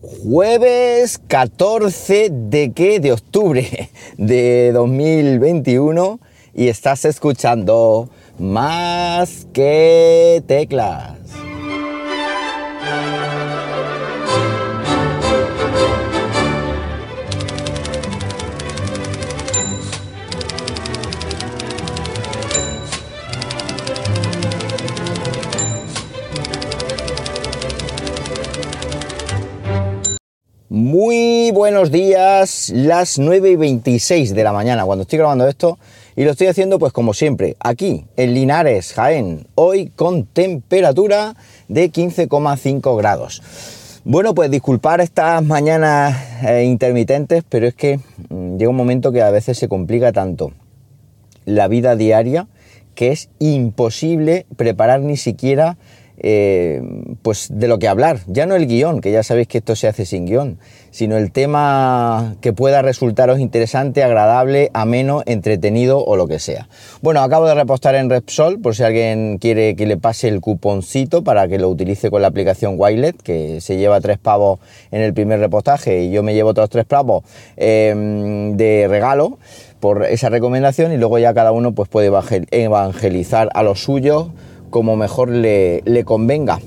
Jueves 14 de qué? De octubre de 2021 y estás escuchando más que teclas. Días, las 9 y 26 de la mañana cuando estoy grabando esto y lo estoy haciendo pues como siempre, aquí en Linares, Jaén, hoy con temperatura de 15,5 grados. Bueno, pues disculpar estas mañanas eh, intermitentes, pero es que mm, llega un momento que a veces se complica tanto la vida diaria que es imposible preparar ni siquiera eh, pues de lo que hablar. Ya no el guion, que ya sabéis que esto se hace sin guion, sino el tema que pueda resultaros interesante, agradable, ameno, entretenido o lo que sea. Bueno, acabo de repostar en Repsol por si alguien quiere que le pase el cuponcito para que lo utilice con la aplicación Wilet, que se lleva tres pavos en el primer repostaje y yo me llevo otros tres pavos em, de regalo por esa recomendación y luego ya cada uno pues puede evangelizar a los suyos como mejor le, convenga.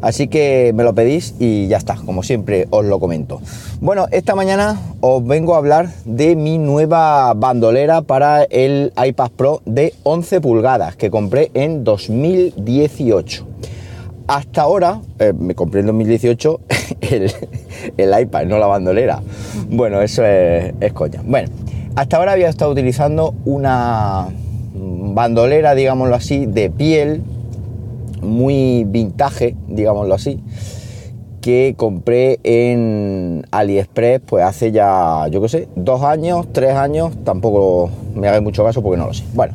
Así que me lo pedís y ya está, como siempre os lo comento. Bueno, esta mañana os vengo a hablar de mi nueva bandolera para el iPad Pro de 11 pulgadas que compré en 2018. Hasta ahora, eh, me compré en 2018 el, el, iPad, no la bandolera. Bueno, eso es, es coña. Bueno, hasta ahora había estado utilizando una bandolera, digámoslo así, de piel muy vintage, digámoslo así, que compré en AliExpress pues hace ya, yo qué sé, dos años, tres años, tampoco me hagáis mucho caso porque no lo sé. Bueno,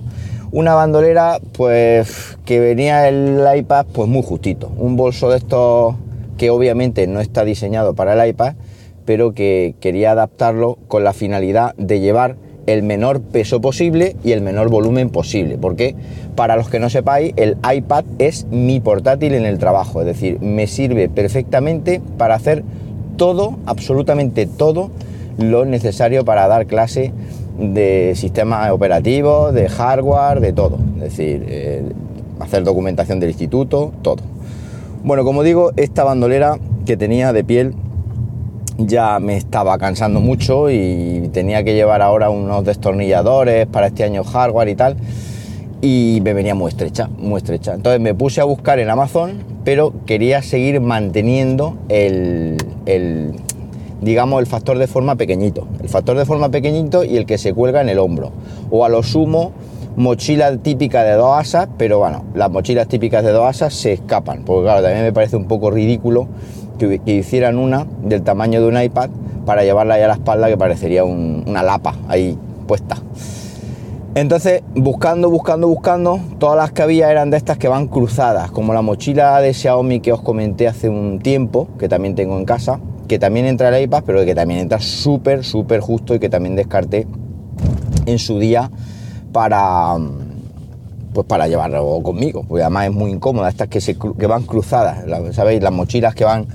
una bandolera pues que venía el iPad pues muy justito, un bolso de estos que obviamente no está diseñado para el iPad, pero que quería adaptarlo con la finalidad de llevar el menor peso posible y el menor volumen posible. Porque para los que no sepáis, el iPad es mi portátil en el trabajo. Es decir, me sirve perfectamente para hacer todo, absolutamente todo lo necesario para dar clase de sistemas operativos, de hardware, de todo. Es decir, eh, hacer documentación del instituto, todo. Bueno, como digo, esta bandolera que tenía de piel ya me estaba cansando mucho y tenía que llevar ahora unos destornilladores para este año hardware y tal. Y me venía muy estrecha, muy estrecha. Entonces me puse a buscar en Amazon, pero quería seguir manteniendo el, digamos, el factor de forma pequeñito. El factor de forma pequeñito y el que se cuelga en el hombro. O a lo sumo, mochila típica de dos asas, pero bueno, las mochilas típicas de dos asas se escapan. Porque claro, también me parece un poco ridículo que, hicieran una del tamaño de un iPad para llevarla ahí a la espalda que parecería una lapa ahí puesta. Entonces, buscando, buscando, buscando, todas las que había eran de estas que van cruzadas, como la mochila de Xiaomi que os comenté hace un tiempo, que también tengo en casa, que también entra el iPad, pero que también entra súper, súper justo y que también descarté en su día para, pues para llevarlo conmigo, porque además es muy incómoda, estas que, se, que van cruzadas, ¿sabéis? Las mochilas que van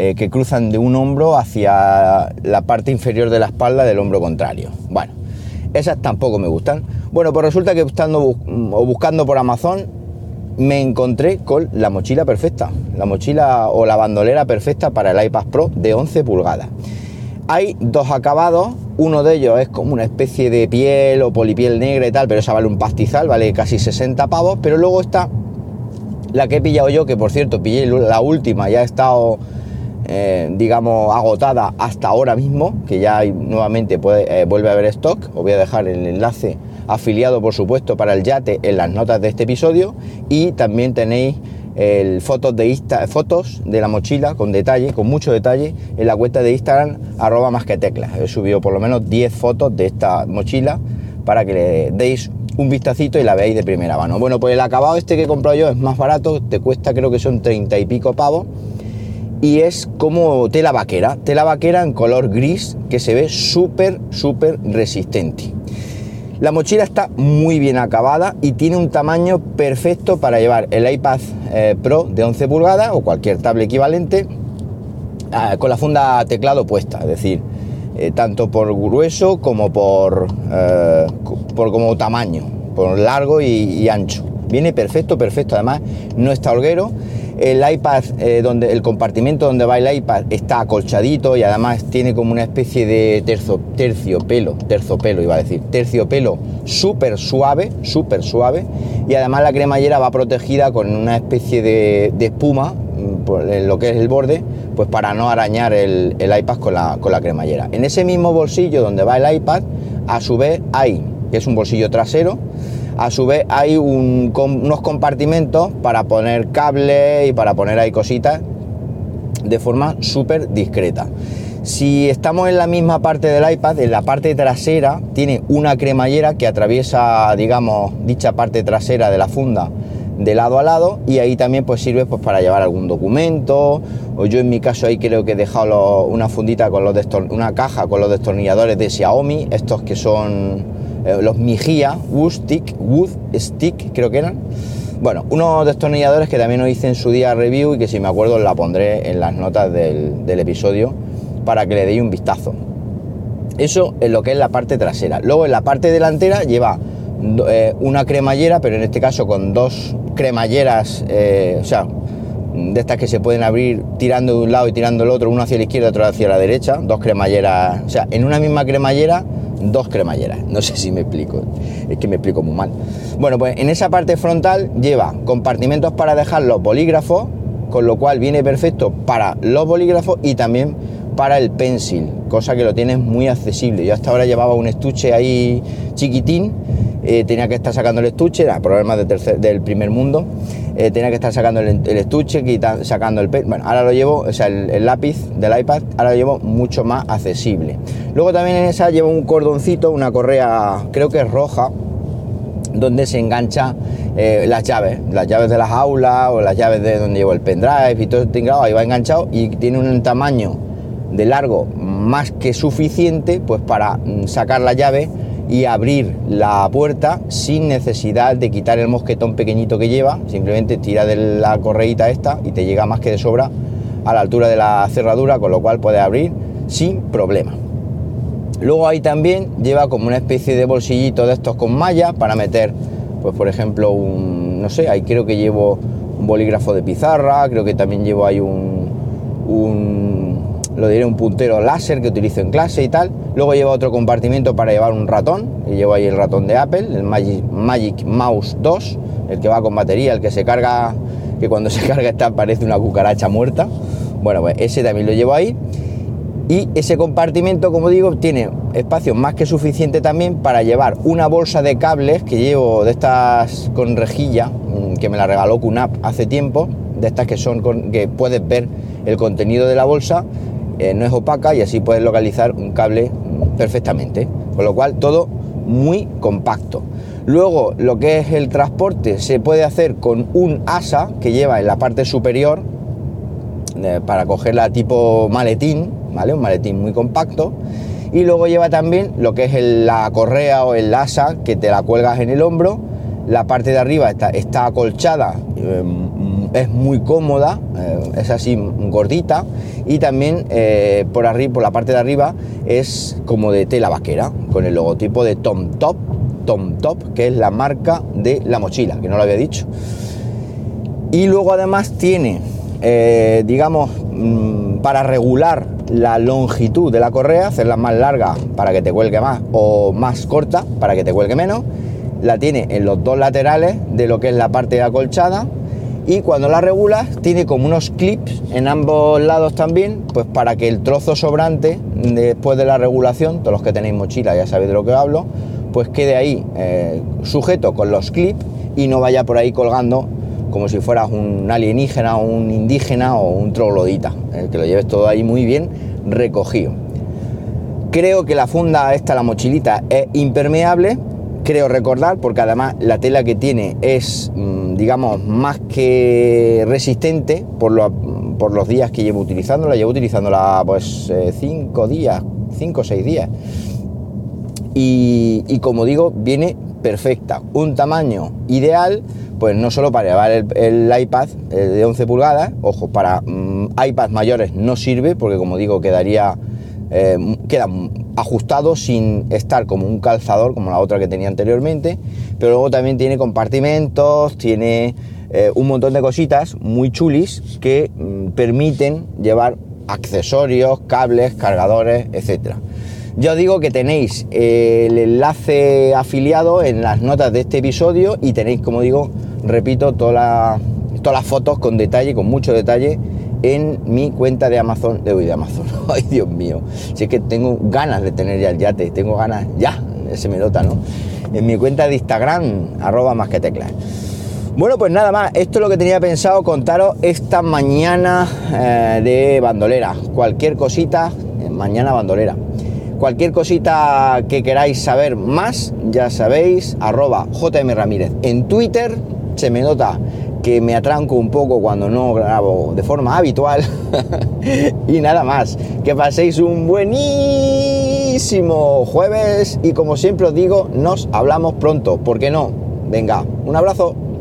eh, que cruzan de un hombro hacia la parte inferior de la espalda del hombro contrario. Bueno, esas tampoco me gustan. Bueno, pues resulta que estando o buscando por Amazon me encontré con la mochila perfecta, la mochila o la bandolera perfecta para el iPad Pro de 11 pulgadas. Hay dos acabados, uno de ellos es como una especie de piel o polipiel negra y tal, pero esa vale un pastizal, vale casi 60 pavos, pero luego está la que he pillado yo, que por cierto pillé la última, ya ha estado eh, digamos, agotada hasta ahora mismo, que ya nuevamente eh, vuelve a haber stock. Os voy a dejar el enlace afiliado, por supuesto, para el yate en las notas de este episodio. Y también tenéis fotos de fotos de la mochila con detalle, con mucho detalle, en la cuenta de Instagram, arroba más que teclas. He subido por lo menos 10 fotos de esta mochila para que le deis un vistacito y la veáis de primera mano. Bueno, pues el acabado este que he comprado yo es más barato, te cuesta creo que son 30 y pico pavos y es como tela vaquera, tela vaquera en color gris que se ve súper, súper resistente. La mochila está muy bien acabada y tiene un tamaño perfecto para llevar el iPad eh, Pro de 11 pulgadas o cualquier tablet equivalente ah, con la funda teclado puesta, es decir, eh, tanto por grueso como por, eh, por como tamaño, por largo y ancho. Viene perfecto, perfecto. Además, no está holguero. El iPad, eh, donde, el compartimento donde va el iPad está acolchadito y además tiene como una especie de terzo, terciopelo, terciopelo iba a decir, terciopelo súper suave, súper suave. Y además la cremallera va protegida con una especie de, espuma mm, en lo que es el borde, pues para no arañar el, iPad con la, con la cremallera. En ese mismo bolsillo donde va el iPad, a su vez hay, que es un bolsillo trasero, a su vez hay unos compartimentos para poner cables y para poner ahí cositas de forma súper discreta. Si estamos en la misma parte del iPad, en la parte trasera tiene una cremallera que atraviesa, digamos, dicha parte trasera de la funda de lado a lado y ahí también pues sirve pues para llevar algún documento o yo en mi caso ahí creo que he dejado una fundita con los una caja con los destornilladores de Xiaomi estos que son eh, los Mijia Wood Stick, Wood Stick, creo que eran. Bueno, unos destornilladores que también os hice en su día review y que si me acuerdo la pondré en las notas del, episodio para que le deis un vistazo. Eso es lo que es la parte trasera. Luego en la parte delantera lleva eh, una cremallera, pero en este caso con dos cremalleras, eh, o sea, de estas que se pueden abrir tirando de un lado y tirando del otro, uno hacia la izquierda, otro hacia la derecha, dos cremalleras, o sea, en una misma cremallera dos cremalleras. No sé si me explico, es que me explico muy mal. Bueno, pues en esa parte frontal lleva compartimentos para dejar los bolígrafos, con lo cual viene perfecto para los bolígrafos y también para el pencil, cosa que lo tienes muy accesible. Yo hasta ahora llevaba un estuche ahí chiquitín eh, tenía que estar sacando el estuche, era problemas del primer mundo, eh, tenía que estar sacando el, estuche, sacando el... Bueno, ahora lo llevo, o sea, el, lápiz del iPad, ahora lo llevo mucho más accesible. Luego también en esa llevo un cordoncito, una correa, creo que es roja, donde se engancha eh, las llaves, las llaves de las aulas o las llaves de donde llevo el pendrive y todo esto ahí va enganchado y tiene un tamaño de largo más que suficiente pues para mm, sacar la llave y abrir la puerta sin necesidad de quitar el mosquetón pequeñito que lleva, simplemente tira de la correíta esta y te llega más que de sobra a la altura de la cerradura, con lo cual puedes abrir sin problema. Luego ahí también lleva como una especie de bolsillito de estos con malla para meter, pues por ejemplo, un, no sé, ahí creo que llevo un bolígrafo de pizarra, creo que también llevo ahí un, un lo diré, un puntero láser que utilizo en clase y tal. Luego lleva otro compartimento para llevar un ratón, y llevo ahí el ratón de Apple, el Magic, Mouse 2, el que va con batería, el que se carga, que cuando se carga está parece una cucaracha muerta. Bueno, pues ese también lo llevo ahí. Y ese compartimento, como digo, tiene espacio más que suficiente también para llevar una bolsa de cables que llevo de estas con rejilla, mm, que me la regaló QNAP hace tiempo, de estas que son con, que puedes ver el contenido de la bolsa eh, no es opaca y así puedes localizar un cable perfectamente. Con lo cual todo muy compacto. Luego lo que es el transporte se puede hacer con un asa que lleva en la parte superior eh, para cogerla tipo maletín, ¿vale? Un maletín muy compacto. Y luego lleva también lo que es la correa o el asa que te la cuelgas en el hombro. La parte de arriba está, está acolchada eh, es muy cómoda, eh, es así gordita y también eh, por arriba, por la parte de arriba es como de tela vaquera con el logotipo de Tom Top, Tom Top, que es la marca de la mochila, que no lo había dicho. Y luego además tiene, eh, digamos, mm, para regular la longitud de la correa, hacerla más larga para que te cuelgue más o más corta para que te cuelgue menos. La tiene en los dos laterales de lo que es la parte acolchada y cuando la regulas tiene como unos clips en ambos lados también, pues para que el trozo sobrante después de la regulación, todos los que tenéis mochila ya sabéis de lo que hablo, pues quede ahí eh, sujeto con los clips y no vaya por ahí colgando como si fueras un alienígena o un indígena o un troglodita, eh, que lo lleves todo ahí muy bien recogido. Creo que la funda esta, la mochilita, es impermeable, creo recordar, porque además la tela que tiene es mm, digamos, más que resistente por, por los días que llevo utilizándola. Llevo utilizándola pues eh, cinco días, cinco o seis días. Y, como digo, viene perfecta. Un tamaño ideal pues no solo para llevar el, iPad de 11 pulgadas, ojo, para mm, iPads mayores no sirve porque como digo quedaría eh, ajustado sin estar como un calzador como la otra que tenía anteriormente, pero luego también tiene compartimentos, tiene eh, un montón de cositas muy chulis que mm, permiten llevar accesorios, cables, cargadores, etcétera. Ya os digo que tenéis el enlace afiliado en las notas de este episodio y tenéis, como digo, repito, todas las fotos con detalle, con mucho detalle en mi cuenta de Amazon, de hoy de Amazon, ay Dios mío, si es que tengo ganas de tener ya el yate, tengo ganas ya, se me nota, ¿no? En mi cuenta de Instagram, arroba más que teclas. Bueno, pues nada más, esto es lo que tenía pensado contaros esta mañana eh, de bandolera. Cualquier cosita, eh, mañana bandolera. Cualquier cosita que queráis saber más, ya sabéis, arroba JM Ramírez en Twitter, se me nota me atranco un poco cuando no grabo de forma habitual. y nada más, que paséis un buenísimo jueves y como siempre os digo, nos hablamos pronto, ¿por qué no? Venga, un abrazo.